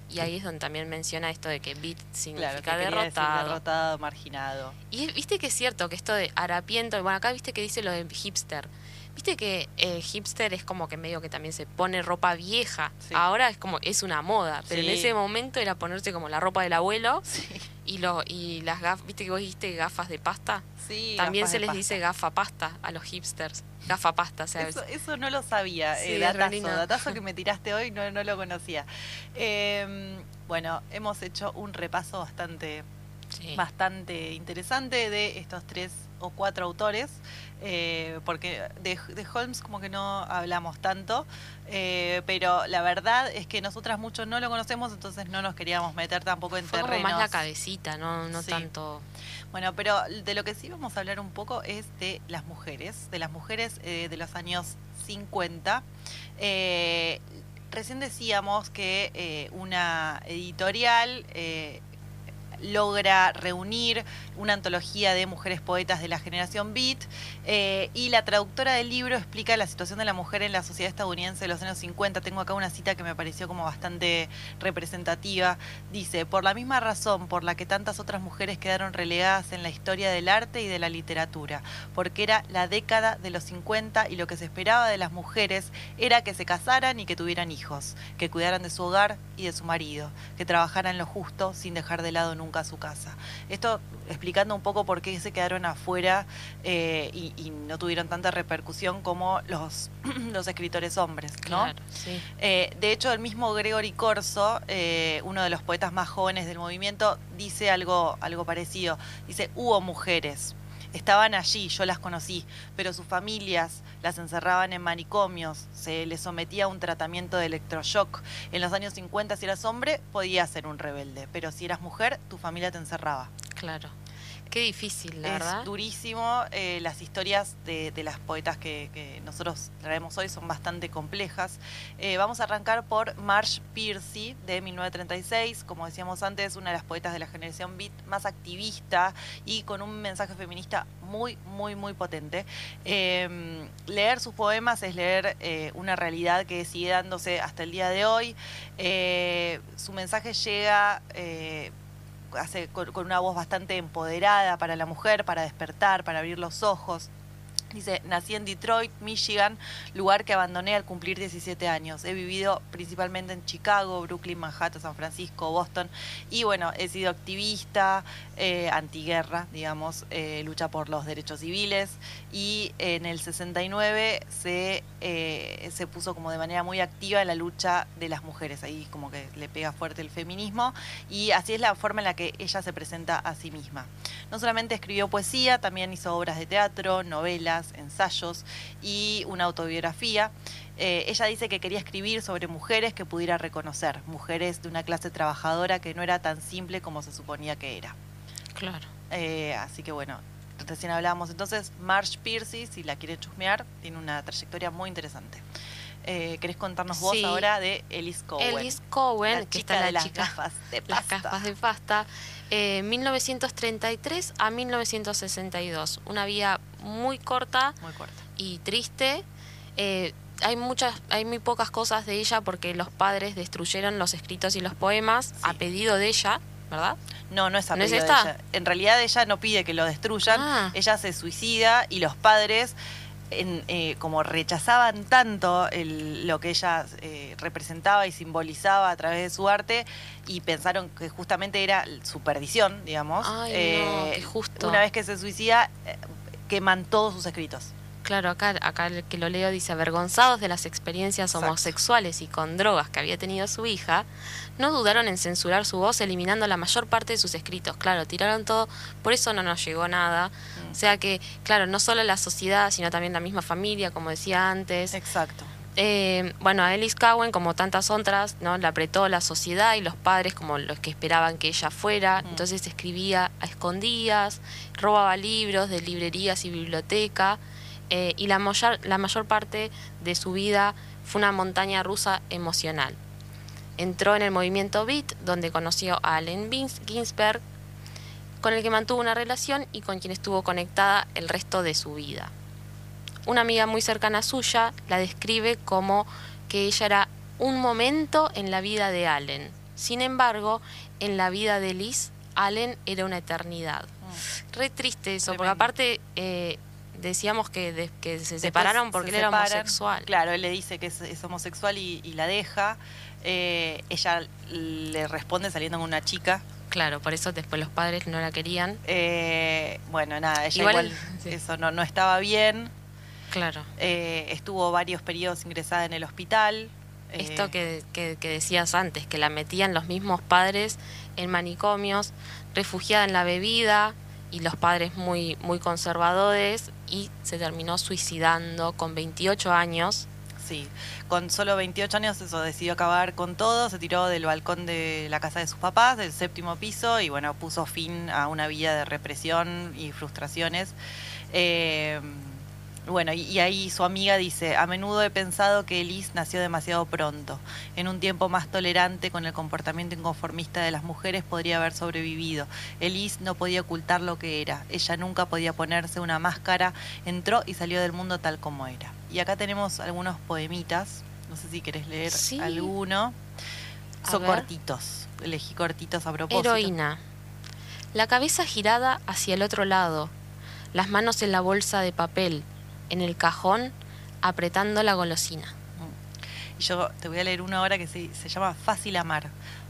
Y ahí es donde también menciona esto de que beat significa Claro, que derrotado. derrotado, marginado. Y viste que es cierto que esto de harapiento, bueno, acá viste que dice lo de hipster. Viste que el hipster es como que medio que también se pone ropa vieja. Sí. Ahora es como, es una moda, pero en ese momento era ponerse como la ropa del abuelo Sí, y lo y las gafas, viste que vos dijiste gafas de pasta. sí. también se les pasta. dice gafa pasta a los hipsters. Gafa pasta, sea, Eso, eso no lo sabía, eh, datazo, datazo que me tiraste hoy, no, no lo conocía. Eh, bueno, hemos hecho un repaso bastante, bastante interesante de estos tres o cuatro autores, eh, porque de, de Holmes como que no hablamos tanto, eh, pero la verdad es que nosotras muchos no lo conocemos, entonces no nos queríamos meter tampoco en Fue como terrenos. más la cabecita, no, no Sí. tanto. Bueno, pero de lo que sí vamos a hablar un poco es de las mujeres, de las mujeres eh, de los años 50. Eh, recién decíamos que eh, una editorial eh, logra reunir una antología de mujeres poetas de la generación Beat eh, y la traductora del libro explica la situación de la mujer en la sociedad estadounidense de los años 50. Tengo acá una cita que me pareció como bastante representativa. Dice, por la misma razón por la que tantas otras mujeres quedaron relegadas en la historia del arte y de la literatura, porque era la década de los 50 y lo que se esperaba de las mujeres era que se casaran y que tuvieran hijos, que cuidaran de su hogar y de su marido, que trabajaran lo justo sin dejar de lado nunca su casa. Esto explicando un poco por qué se quedaron afuera eh, y, y no tuvieron tanta repercusión como los, los escritores hombres, ¿no? Claro, sí. Eh, de hecho, el mismo Gregory Corso, eh, uno de los poetas más jóvenes del movimiento, dice algo, algo parecido. Dice, hubo mujeres, estaban allí, yo las conocí, pero sus familias las encerraban en manicomios, se les sometía a un tratamiento de electroshock. En los años 50, si eras hombre, podías ser un rebelde, pero si eras mujer, tu familia te encerraba. Claro. Qué difícil, la es verdad. durísimo. eh, las historias de, de las poetas que, que nosotros traemos hoy son bastante complejas. Eh, vamos a arrancar por Marge Piercy, de 1936. Como decíamos antes, una de las poetas de la generación beat más activista y con un mensaje feminista muy, muy, muy potente. Eh, leer sus poemas es leer eh, una realidad que sigue dándose hasta el día de hoy. Su mensaje llega... hace con, con una voz bastante empoderada para la mujer, para despertar, para abrir los ojos. Dice, nací en Detroit, Michigan, lugar que abandoné al cumplir 17 años. He vivido principalmente en Chicago, Brooklyn, Manhattan, San Francisco, Boston. Y bueno, he sido activista, eh, antiguerra, digamos, eh, lucha por los derechos civiles. Y en el 69 se, eh, se puso como de manera muy activa en la lucha de las mujeres. Ahí como que le pega fuerte el feminismo. Y así es la forma en la que ella se presenta a sí misma. No solamente escribió poesía, también hizo obras de teatro, novelas, ensayos y una autobiografía. Ella dice que quería escribir sobre mujeres que pudiera reconocer, mujeres de una clase trabajadora que no era tan simple como se suponía que era. Claro. Eh, así que bueno, recién hablábamos entonces, Marge Piercy, si la quiere chusmear, tiene una trayectoria muy interesante. Eh, ¿Querés contarnos vos Sí. ahora de Ellis Cowen? Ellis Cowen, la que está de la las chica gafas de las pasta. gafas de pasta, eh, 1933 a 1962. Una vida muy corta Muy corta. y triste. Eh, hay muchas, hay muy pocas cosas de ella porque los padres destruyeron los escritos y los poemas a pedido de ella, ¿verdad? No, no es a ¿No es de ella. En realidad ella no pide que lo destruyan, Ah. ella se suicida y los padres, en, eh, como rechazaban tanto el- lo que ella eh, representaba y simbolizaba a través de su arte, y pensaron que justamente era su perdición, digamos. Ay, eh, no, qué justo. Una vez que se suicida, eh, queman todos sus escritos. Claro, acá, acá el que lo leo dice, avergonzados de las experiencias Exacto. homosexuales y con drogas que había tenido su hija, no dudaron en censurar su voz eliminando la mayor parte de sus escritos. Claro, tiraron todo, por eso no nos llegó nada. Mm. O sea que, claro, no solo la sociedad, sino también la misma familia, como decía antes. Exacto. Eh, bueno, a Ellis Cowen, como tantas otras, ¿no? la apretó la sociedad y los padres como los que esperaban que ella fuera. Mm. Entonces escribía a escondidas, robaba libros de librerías y biblioteca. Eh, y la mayor, la mayor parte de su vida fue una montaña rusa emocional. Entró en el movimiento Beat, donde conoció a Allen Gins- Ginsberg, con el que mantuvo una relación y con quien estuvo conectada el resto de su vida. Una amiga muy cercana suya la describe como que ella era un momento en la vida de Allen. Sin embargo, en la vida de Liz, Allen era una eternidad. Mm. Re triste eso, porque aparte eh, decíamos que, de- que se separaron porque se él era homosexual. Claro, él le dice que es, es homosexual y, y la deja. Eh, ella le responde saliendo con una chica. Claro, por eso después los padres no la querían. Eh, bueno, nada, ella Igual- igual, sí. eso no, no estaba bien. Claro. Eh, estuvo varios periodos ingresada en el hospital. Eh, Esto que, que- que decías antes, que la metían los mismos padres en manicomios, refugiada en la bebida y los padres muy, muy conservadores y se terminó suicidando con 28 años. Sí, con solo 28 años eso decidió acabar con todo, se tiró del balcón de la casa de sus papás, del séptimo piso, y bueno, puso fin a una vida de represión y frustraciones. Eh, bueno, y, y ahí su amiga dice, a menudo he pensado que Elise nació demasiado pronto. En un tiempo más tolerante con el comportamiento inconformista de las mujeres podría haber sobrevivido. Elise no podía ocultar lo que era. Ella nunca podía ponerse una máscara. Entró y salió del mundo tal como era. Y acá tenemos algunos poemitas. No sé si querés leer Sí. alguno. A Son ver. cortitos. Elegí cortitos a propósito. Heroína. La cabeza girada hacia el otro lado, las manos en la bolsa de papel, en el cajón, apretando la golosina. Y yo te voy a leer una ahora que se, se llama Fácil amar.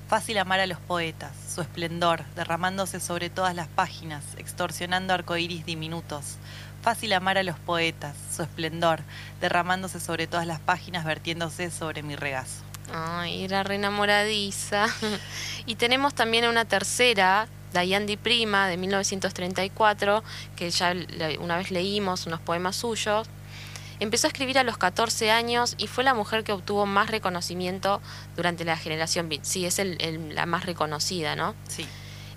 Fácil amar a los poetas, su esplendor, derramándose sobre todas las páginas, extorsionando arcoíris diminutos. Fácil amar a los poetas, su esplendor, derramándose sobre todas las páginas, vertiéndose sobre mi regazo. Ay, era re enamoradiza. y tenemos también una tercera, Diane Di Prima, de 1934, que ya una vez leímos unos poemas suyos. Empezó a escribir a los 14 años y fue la mujer que obtuvo más reconocimiento durante la generación Beat. Sí, es el- el- la más reconocida, ¿no? Sí,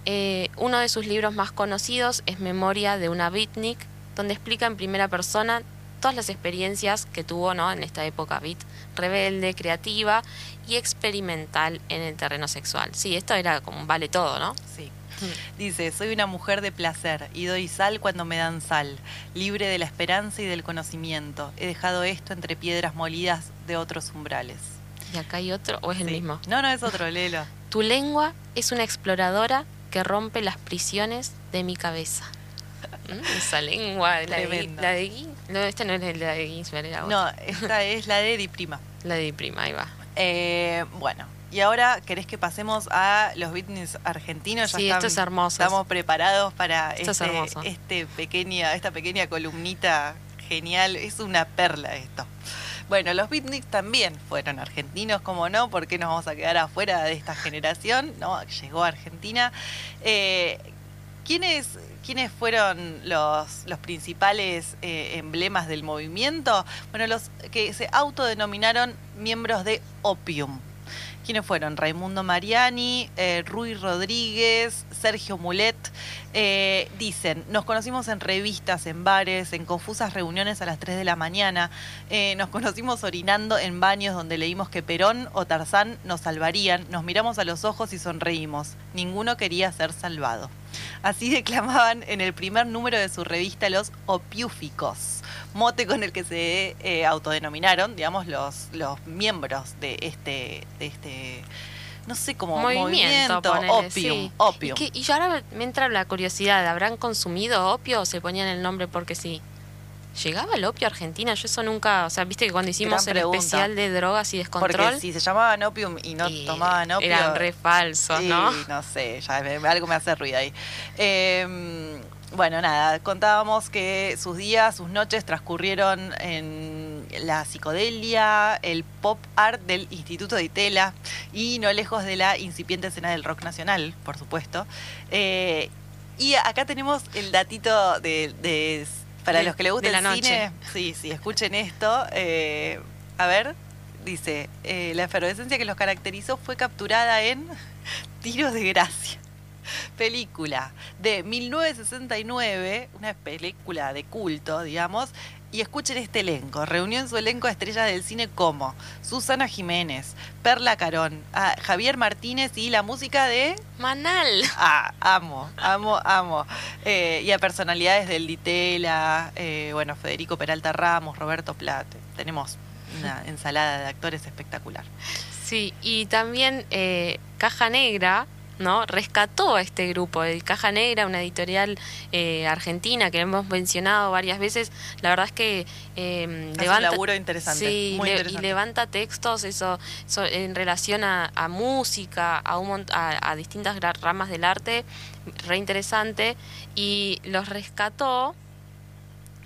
Eh, uno de sus libros más conocidos es Memoria de una beatnik, donde explica en primera persona todas las experiencias que tuvo ¿no? en esta época beat, rebelde, creativa y experimental en el terreno sexual. Sí, esto era como vale todo, ¿no? sí. Dice, soy una mujer de placer y doy sal cuando me dan sal, libre de la esperanza y del conocimiento. He dejado esto entre piedras molidas de otros umbrales. Y acá hay otro, o es el mismo. No, no es otro, léelo. Tu lengua es una exploradora que rompe las prisiones de mi cabeza. Mm, esa lengua, la de, la de No, esta no es la de Ginsberg. No, esta es la de Di Prima. La de Di Prima, ahí va. Eh, bueno, y ahora querés que pasemos a los beatniks argentinos. Sí, esto es hermoso. Estamos preparados para Esto este, este pequeña, esta pequeña columnita genial. Es una perla esto. Bueno, los beatniks también fueron argentinos, como no, ¿por qué nos vamos a quedar afuera de esta generación? No, llegó a Argentina. Eh, ¿quiénes, ¿Quiénes fueron los, los principales eh, emblemas del movimiento? Bueno, los que se autodenominaron miembros de Opium. ¿Quiénes fueron? Raimundo Mariani, eh, Rui Rodríguez, Sergio Mulet. Eh, dicen, nos conocimos en revistas, en bares, en confusas reuniones a las 3 de la mañana. Eh, nos conocimos orinando en baños donde leímos que Perón o Tarzán nos salvarían. Nos miramos a los ojos y sonreímos. Ninguno quería ser salvado. Así declamaban en el primer número de su revista Los Opiúficos, mote con el que se eh, autodenominaron, digamos, los, los miembros de este, de este, no sé cómo, movimiento, movimiento, ponele, opium, sí. opium. ¿Y, qué- y ahora me entra la curiosidad, ¿habrán consumido opio o se ponían el nombre porque sí? ¿Llegaba el opio a Argentina? Yo eso nunca, o sea, viste que cuando hicimos Gran el pregunta. especial de drogas y descontrol, Porque si se llamaban opium y no y tomaban opio... eran re falsos, Sí, ¿no? no sé, ya me- algo me hace ruido ahí. Eh, bueno, nada, contábamos que sus días, sus noches transcurrieron en la psicodelia, el pop art del Instituto de Itela y no lejos de la incipiente escena del rock nacional, por supuesto. Eh, y acá tenemos el datito de, de- para De- los que les gusta el la cine. noche. Sí, sí, escuchen esto. eh, a ver, dice, eh, la efervescencia que los caracterizó fue capturada en Tiros de Gracia. Película de 1969, una película de culto, digamos. Y escuchen este elenco. Reunió en su elenco a estrellas del cine como Susana Jiménez, Perla Carón, a Javier Martínez y la música de Manal. Ah, amo, amo, amo. Eh, y a personalidades del Ditela, eh, bueno, Federico Peralta Ramos, Roberto Plate. Tenemos una ensalada de actores espectacular. Sí, y también eh, Caja Negra, ¿no? Rescató a este grupo. El Caja Negra, una editorial eh, argentina que hemos mencionado varias veces. La verdad es que eh, Es un laburo interesante, Sí, muy le- interesante. y levanta textos eso, so- en relación a, a música, a, un a, a distintas ramas del arte, re interesante. Y los rescató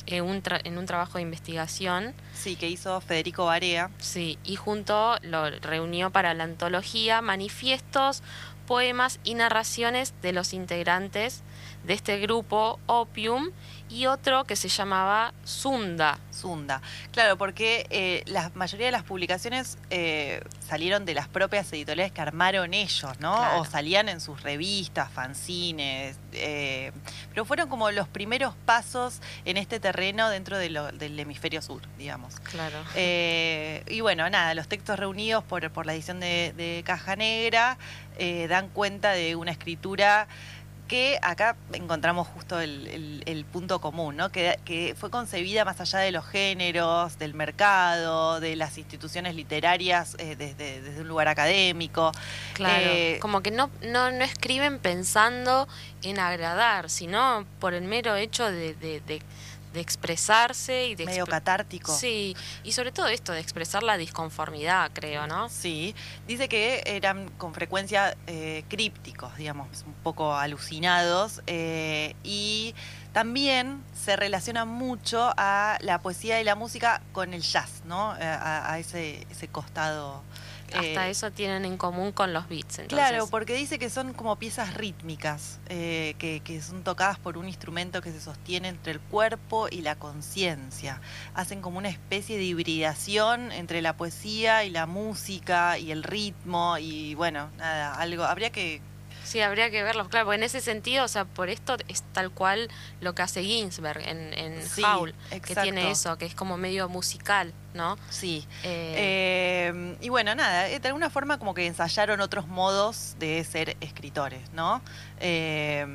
en un, tra- en un trabajo de investigación. Sí, que hizo Federico Barea. Sí, y junto lo reunió para la antología manifiestos, poemas y narraciones de los integrantes de este grupo, Opium, y otro que se llamaba Sunda. Sunda. Claro, porque eh, la mayoría de las publicaciones eh, salieron de las propias editoriales que armaron ellos, ¿no? Claro. O salían en sus revistas, fanzines, eh, pero fueron como los primeros pasos en este terreno dentro de lo- del hemisferio sur, digamos. Claro. Eh, y bueno, nada, los textos reunidos por, por la edición de, de Caja Negra eh, dan cuenta de una escritura que acá encontramos justo el, el- el punto común, ¿no? Que, que fue concebida más allá de los géneros, del mercado, de las instituciones literarias eh, desde, desde un lugar académico. Claro, Eh, como que no, no, no escriben pensando en agradar, sino por el mero hecho de, de, de- de expresarse y de medio catártico. Sí, y sobre todo esto de expresar la disconformidad, creo, ¿no? Sí, dice que eran con frecuencia eh, crípticos, digamos, un poco alucinados, eh, y también se relaciona mucho a la poesía y la música con el jazz, ¿no? Eh, A, a ese, ese costado. Hasta eh, eso tienen en común con los beats, entonces. Claro, porque dice que son como piezas rítmicas, eh, que, que son tocadas por un instrumento que se sostiene entre el cuerpo y la conciencia. Hacen como una especie de hibridación entre la poesía y la música y el ritmo y bueno, nada, algo. Habría que Sí, habría que verlos, claro, porque en ese sentido, o sea, por esto es tal cual lo que hace Ginsberg en, en Sí, Howl, que tiene eso, que es como medio musical, ¿no? Sí. Eh, Eh, y bueno, nada, eh, de alguna forma como que ensayaron otros modos de ser escritores, ¿no? Eh,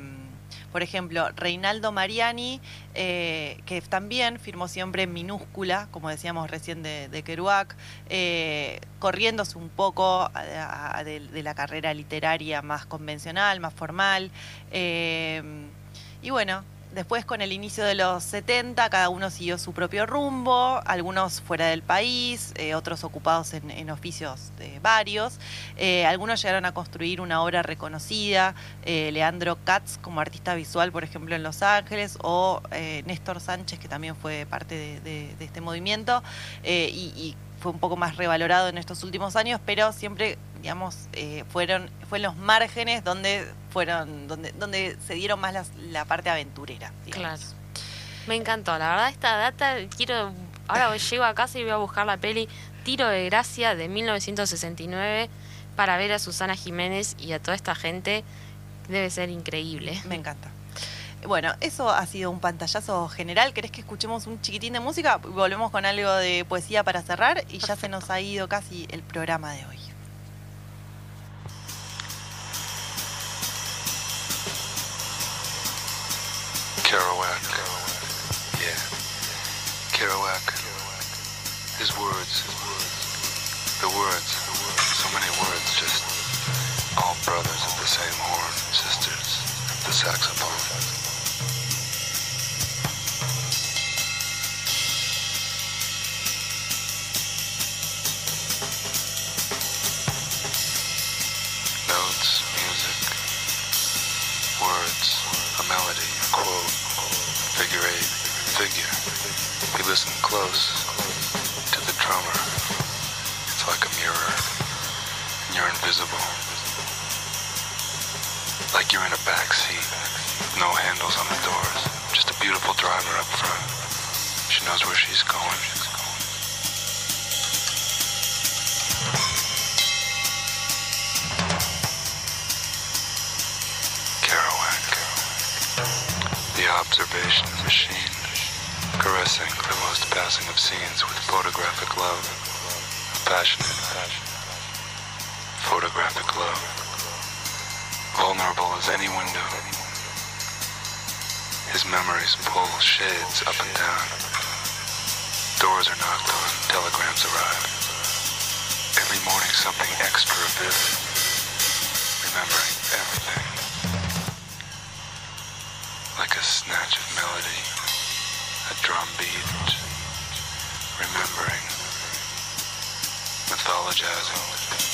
por ejemplo, Reinaldo Mariani, eh, que también firmó siempre en minúscula, como decíamos recién de, de Kerouac, eh, corriéndose un poco a- a- de, de la carrera literaria más convencional, más formal. Eh, y bueno, después con el inicio de los 70, cada uno siguió su propio rumbo, algunos fuera del país, eh, otros ocupados en, oficios de varios. Eh, algunos llegaron a construir una obra reconocida, eh, Leandro Katz como artista visual, por ejemplo, en Los Ángeles, o eh, Néstor Sánchez, que también fue parte de, de- este movimiento, eh, y, y fue un poco más revalorado en estos últimos años, pero siempre, digamos, eh, fueron fue en los márgenes donde fueron donde donde se dieron más las- la parte aventurera. digamos. Claro. Me encantó, la verdad esta data quiero ahora llego a casa y voy a buscar la peli Tiro de Gracia de 1969 para ver a Susana Jiménez y a toda esta gente. Debe ser increíble. Me encanta. Bueno, eso ha sido un pantallazo general. ¿Querés que escuchemos un chiquitín de música? Volvemos con algo de poesía para cerrar y ya se nos ha ido casi el programa de hoy. Kerouac. Yeah. Kerouac. His words. The words. So many words, just all brothers of the same horn, sisters of the saxophone. Melody, quote, figure eight, figure. We listen close to the drummer. It's like a mirror. And you're invisible. Like you're in a back seat. No handles on the doors. Just a beautiful driver up front. She knows where she's going. Observation machine, caressing the most passing of scenes with photographic love, passionate, photographic love, vulnerable as any window. His memories pull shades up and down. Doors are knocked on, telegrams arrive. Every morning something extra vivid, remembering everything melody, a drum beat, remembering, mythologizing.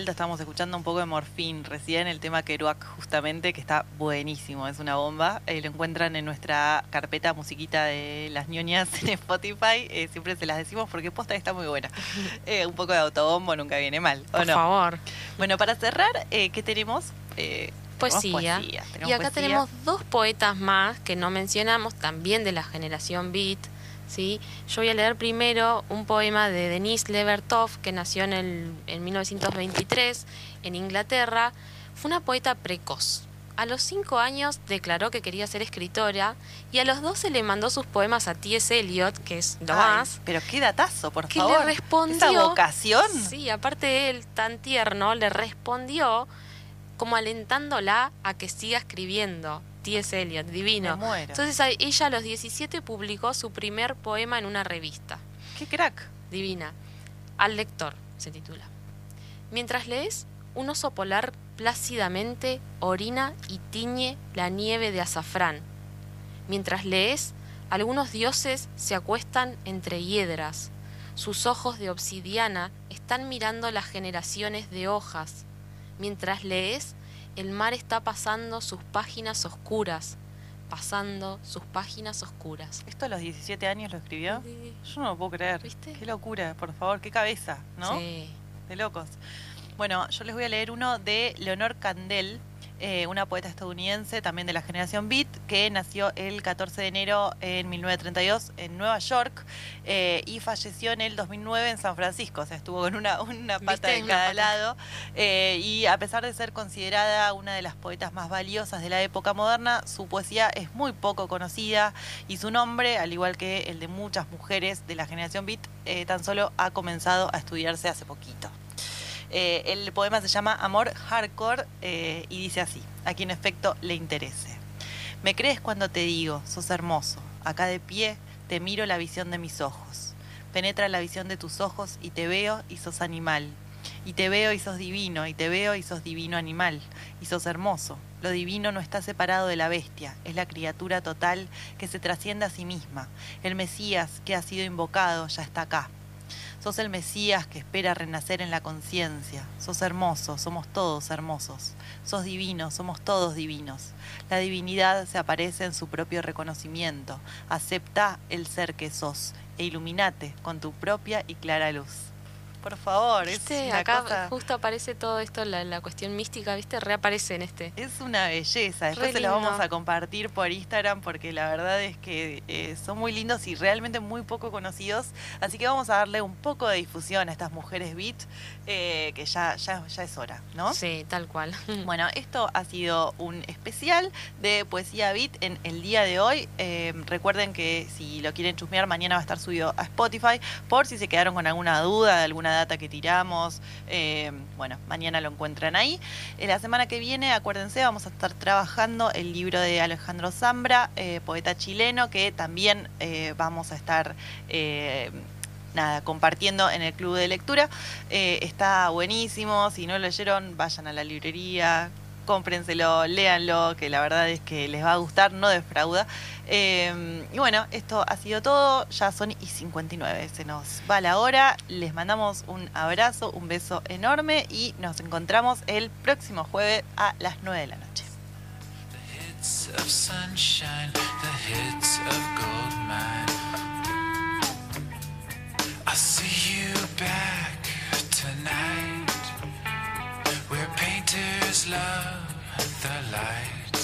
Vuelta, estamos escuchando un poco de Morfín recién, el tema Kerouac justamente, que está buenísimo, es una bomba. Eh, lo encuentran en nuestra carpeta musiquita de las ñoñas en Spotify, eh, siempre se las decimos porque posta está muy buena. Eh, un poco de autobombo nunca viene mal, ¿o Por no? favor. Bueno, para cerrar, ¿qué tenemos? Poesía. Y acá poesía. tenemos dos poetas más que no mencionamos, también de la generación Beat. ¿Sí? Yo voy a leer primero un poema de Denise Levertov, que nació en, el, en 1923 en Inglaterra. Fue una poeta precoz. A los cinco años declaró que quería ser escritora y a los 12 le mandó sus poemas a T.S. Eliot, que es lo más. Pero qué datazo, por que favor. le respondió. Esa vocación. Sí, aparte de él, tan tierno, le respondió como alentándola a que siga escribiendo. T.S. Eliot, divino. Me muero. Entonces ella a los 17 publicó su primer poema en una revista. Qué crack. Divina. Al lector se titula. Mientras lees, un oso polar plácidamente orina y tiñe la nieve de azafrán. Mientras lees, algunos dioses se acuestan entre hiedras. Sus ojos de obsidiana están mirando las generaciones de hojas. Mientras lees, el mar está pasando sus páginas oscuras, pasando sus páginas oscuras. ¿Esto a los 17 años lo escribió? Yo no lo puedo creer. ¿Viste? Qué locura, por favor, qué cabeza, ¿no? Sí. De locos. Bueno, yo les voy a leer uno de Leonor Candel, eh, una poeta estadounidense, también de la generación Beat, que nació el 14 de enero en 1932 en Nueva York eh, y falleció en el 2009 en San Francisco. O sea, estuvo con una, una pata de cada pata. lado. Eh, y a pesar de ser considerada una de las poetas más valiosas de la época moderna, su poesía es muy poco conocida y su nombre, al igual que el de muchas mujeres de la generación Beat, tan solo ha comenzado a estudiarse hace poquito. Eh, el poema se llama Amor Hardcore eh, y dice así, a quien efecto le interese. Me crees cuando te digo, sos hermoso, acá de pie te miro la visión de mis ojos. Penetra la visión de tus ojos y te veo y sos animal. Y te veo y sos divino, y te veo y sos divino animal, y sos hermoso. Lo divino no está separado de la bestia, es la criatura total que se trasciende a sí misma. El Mesías que ha sido invocado ya está acá. Sos el Mesías que espera renacer en la conciencia. Sos hermoso, somos todos hermosos. Sos divino, somos todos divinos. La divinidad se aparece en su propio reconocimiento. Acepta el ser que sos e iluminate con tu propia y clara luz. Por favor, es ¿Viste? una Acá cosa- justo aparece todo esto, la, la cuestión mística, ¿viste? Reaparece en este. Es una belleza. Después se los vamos a compartir por Instagram porque la verdad es que eh, son muy lindos y realmente muy poco conocidos. Así que vamos a darle un poco de difusión a estas mujeres beat eh, que ya, ya, ya es hora, ¿no? Sí, tal cual. Bueno, esto ha sido un especial de Poesía Beat en el día de hoy. Eh, recuerden que si lo quieren chusmear, mañana va a estar subido a Spotify. Por si se quedaron con alguna duda de alguna data que tiramos, eh, bueno, mañana lo encuentran ahí. Eh, la semana que viene, acuérdense, vamos a estar trabajando el libro de Alejandro Zambra, eh, poeta chileno, que también eh, vamos a estar... nada, compartiendo en el club de lectura. Está buenísimo, si no lo leyeron, vayan a la librería, cómprenselo, léanlo, que la verdad es que les va a gustar, no defrauda. Eh, y bueno, esto ha sido todo, ya son y 59, se nos va la hora, les mandamos un abrazo, un beso enorme y nos encontramos el próximo jueves a las 9 de la noche. Painters love the light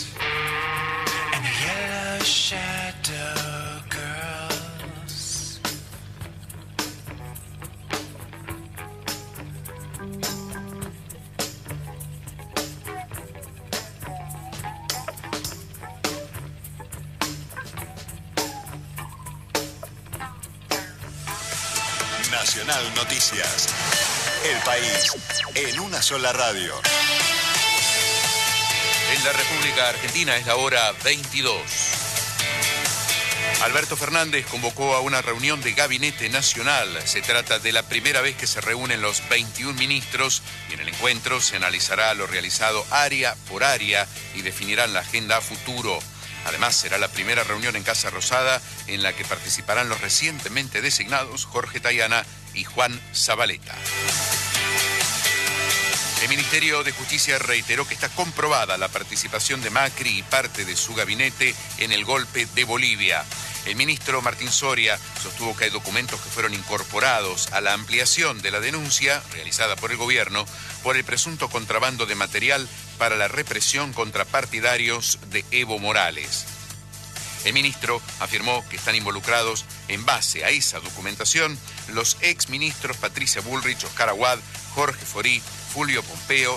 and yellow shadow girls. Nacional Noticias. El país en una sola radio. En la República Argentina es la hora 22. Alberto Fernández convocó a una reunión de gabinete nacional. Se trata de la primera vez que se reúnen los 21 ministros y en el encuentro se analizará lo realizado área por área y definirán la agenda a futuro. Además, será la primera reunión en Casa Rosada en la que participarán los recientemente designados Jorge Tayana y Juan Zabaleta. El Ministerio de Justicia reiteró que está comprobada la participación de Macri y parte de su gabinete en el golpe de Bolivia. El ministro Martín Soria sostuvo que hay documentos que fueron incorporados a la ampliación de la denuncia realizada por el gobierno por el presunto contrabando de material para la represión contra partidarios de Evo Morales. El ministro afirmó que están involucrados en base a esa documentación los exministros Patricia Bullrich, Oscar Aguad, Jorge Forí, Julio Pompeo